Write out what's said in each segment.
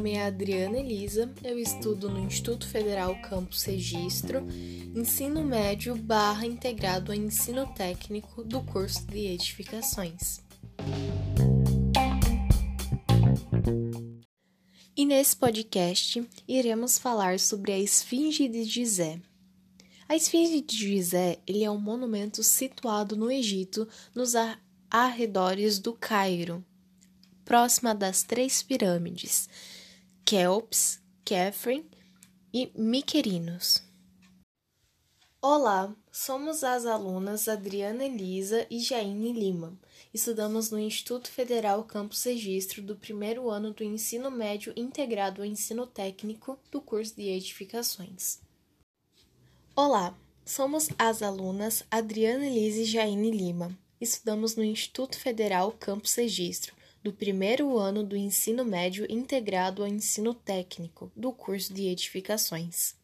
nome é Adriana Elisa, eu estudo no Instituto Federal Campus Registro, ensino médio barra integrado a ensino técnico do curso de edificações. E nesse podcast iremos falar sobre a Esfinge de Gizé. A Esfinge de Gizé ele é um monumento situado no Egito, nos arredores do Cairo, próxima das três pirâmides, Kelps, Kefren e Miquerinos. Olá, somos as alunas Adriana Elisa e Jaine Lima. Estudamos no Instituto Federal Campus Registro do primeiro ano do ensino médio integrado ao ensino técnico do curso de edificações. Olá, somos as alunas Adriana Elisa e Jaine Lima. Estudamos no Instituto Federal Campus Registro do primeiro ano do ensino médio integrado ao ensino técnico do curso de edificações.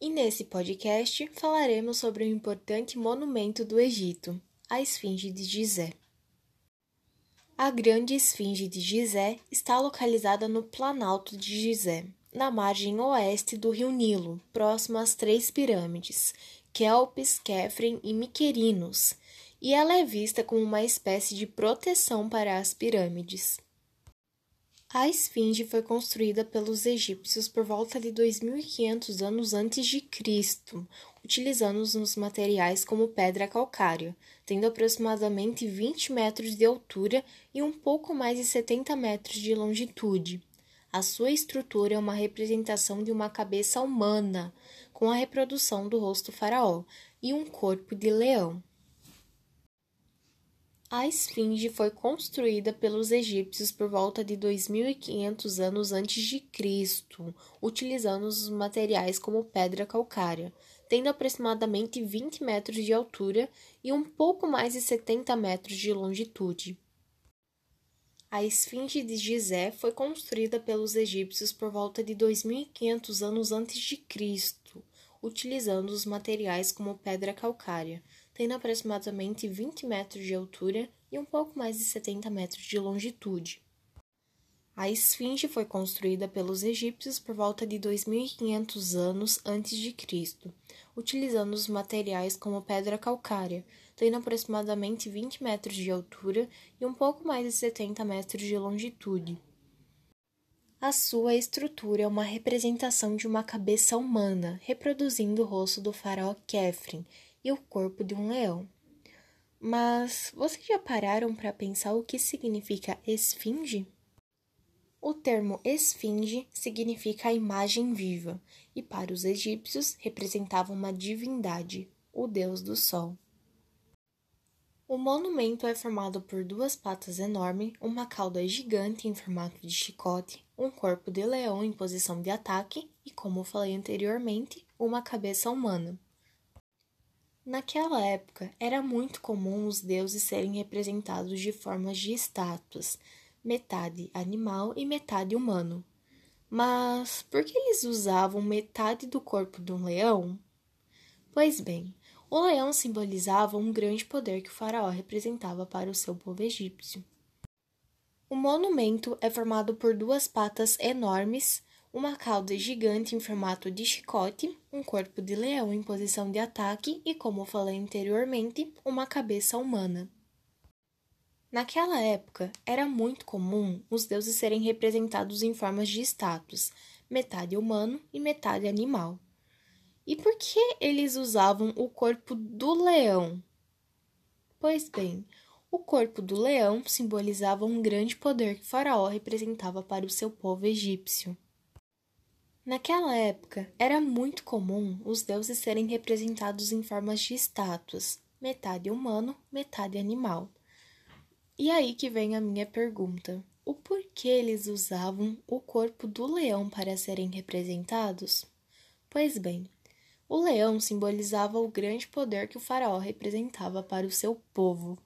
E nesse podcast falaremos sobre o importante monumento do Egito, a Esfinge de Gizé. A Grande Esfinge de Gizé está localizada no Planalto de Gizé, na margem oeste do rio Nilo, próximo às três pirâmides, Kelpis, Kefren e Miquerinos, e ela é vista como uma espécie de proteção para as pirâmides. A esfinge foi construída pelos egípcios por volta de 2500 anos antes de Cristo, utilizando os materiais como pedra calcária, tendo aproximadamente 20 metros de altura e um pouco mais de 70 metros de longitude. A sua estrutura é uma representação de uma cabeça humana, com a reprodução do rosto faraó, e um corpo de leão. A esfinge foi construída pelos egípcios por volta de 2500 anos antes de Cristo, utilizando os materiais como pedra calcária, tendo aproximadamente 20 metros de altura e um pouco mais de 70 metros de longitude. A esfinge de Gizé foi construída pelos egípcios por volta de 2500 anos antes de Cristo, utilizando os materiais como pedra calcária, tendo aproximadamente 20 metros de altura e um pouco mais de 70 metros de longitude. A esfinge foi construída pelos egípcios por volta de 2500 anos antes de Cristo, utilizando os materiais como pedra calcária, tendo aproximadamente 20 metros de altura e um pouco mais de 70 metros de longitude. A sua estrutura é uma representação de uma cabeça humana, reproduzindo o rosto do faraó Kefren e o corpo de um leão. Mas vocês já pararam para pensar o que significa esfinge? O termo esfinge significa a imagem viva e para os egípcios representava uma divindade, o deus do sol. O monumento é formado por duas patas enormes, uma cauda gigante em formato de chicote, um corpo de leão em posição de ataque e, como falei anteriormente, uma cabeça humana. Naquela época, era muito comum os deuses serem representados de formas de estátuas, metade animal e metade humano. Mas por que eles usavam metade do corpo de um leão? Pois bem, o leão simbolizava um grande poder que o faraó representava para o seu povo egípcio. O monumento é formado por duas patas enormes, uma cauda gigante em formato de chicote, um corpo de leão em posição de ataque e, como falei anteriormente, uma cabeça humana. Naquela época, era muito comum os deuses serem representados em formas de estátuas, metade humano e metade animal. E por que eles usavam o corpo do leão? Pois bem, o corpo do leão simbolizava um grande poder que Faraó representava para o seu povo egípcio. Naquela época, era muito comum os deuses serem representados em formas de estátuas, metade humano, metade animal. E aí que vem a minha pergunta: o porquê eles usavam o corpo do leão para serem representados? Pois bem, o leão simbolizava o grande poder que o faraó representava para o seu povo.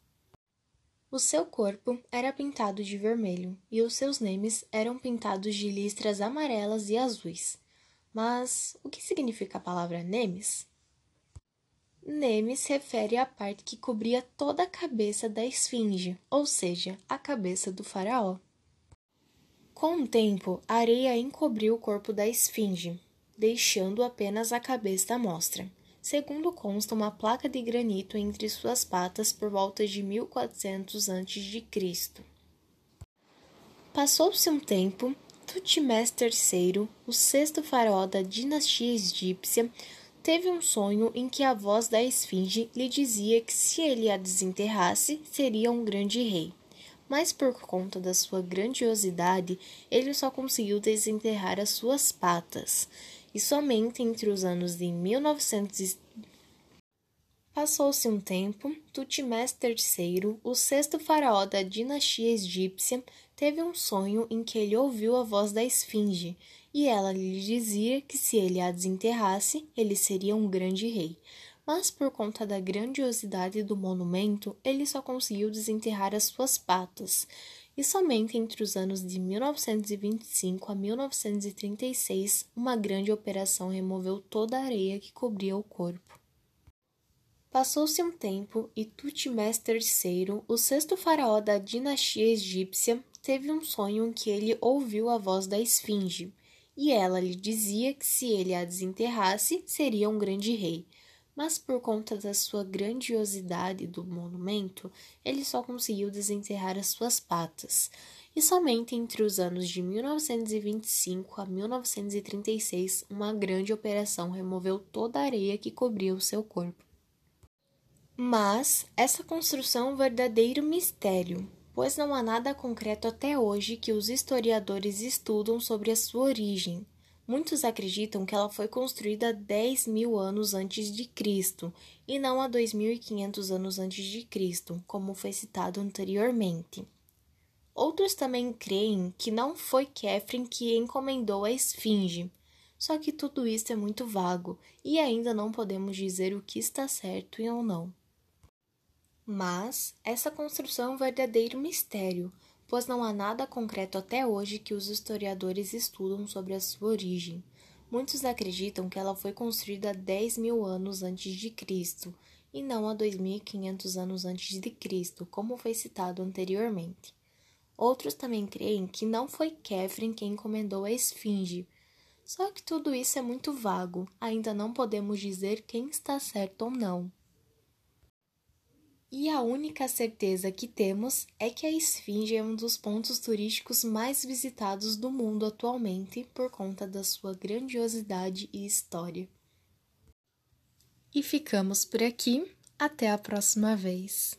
O seu corpo era pintado de vermelho e os seus nemes eram pintados de listras amarelas e azuis. Mas o que significa a palavra nemes? Nemes refere à parte que cobria toda a cabeça da esfinge, ou seja, a cabeça do faraó. Com o tempo, a areia encobriu o corpo da esfinge, deixando apenas a cabeça à mostra. Segundo consta uma placa de granito entre suas patas por volta de 1400 a.C. Passou-se um tempo, Tutmés III, o sexto faraó da dinastia egípcia, teve um sonho em que a voz da esfinge lhe dizia que se ele a desenterrasse, seria um grande rei. Mas por conta da sua grandiosidade, ele só conseguiu desenterrar as suas patas. E somente entre os anos de 1900 Passou-se um tempo, Tutmés III, o sexto faraó da dinastia egípcia, teve um sonho em que ele ouviu a voz da esfinge, e ela lhe dizia que se ele a desenterrasse, ele seria um grande rei. Mas por conta da grandiosidade do monumento, ele só conseguiu desenterrar as suas patas. E somente entre os anos de 1925 a 1936, uma grande operação removeu toda a areia que cobria o corpo. Passou-se um tempo e Tutmés III, o sexto faraó da dinastia egípcia, teve um sonho em que ele ouviu a voz da esfinge, e ela lhe dizia que se ele a desenterrasse, seria um grande rei. Mas por conta da sua grandiosidade do monumento, ele só conseguiu desenterrar as suas patas. E somente entre os anos de 1925 a 1936, uma grande operação removeu toda a areia que cobria o seu corpo. Mas essa construção é um verdadeiro mistério, pois não há nada concreto até hoje que os historiadores estudam sobre a sua origem. Muitos acreditam que ela foi construída 10 mil anos antes de Cristo e não há 2.500 anos antes de Cristo, como foi citado anteriormente. Outros também creem que não foi Kefren que encomendou a esfinge, só que tudo isso é muito vago e ainda não podemos dizer o que está certo e ou não. Mas essa construção é um verdadeiro mistério, pois não há nada concreto até hoje que os historiadores estudam sobre a sua origem. Muitos acreditam que ela foi construída 10 mil anos antes de Cristo e não há 2.500 anos antes de Cristo, como foi citado anteriormente. Outros também creem que não foi Kefren quem encomendou a esfinge. Só que tudo isso é muito vago, ainda não podemos dizer quem está certo ou não. E a única certeza que temos é que a Esfinge é um dos pontos turísticos mais visitados do mundo atualmente por conta da sua grandiosidade e história. E ficamos por aqui. Até a próxima vez.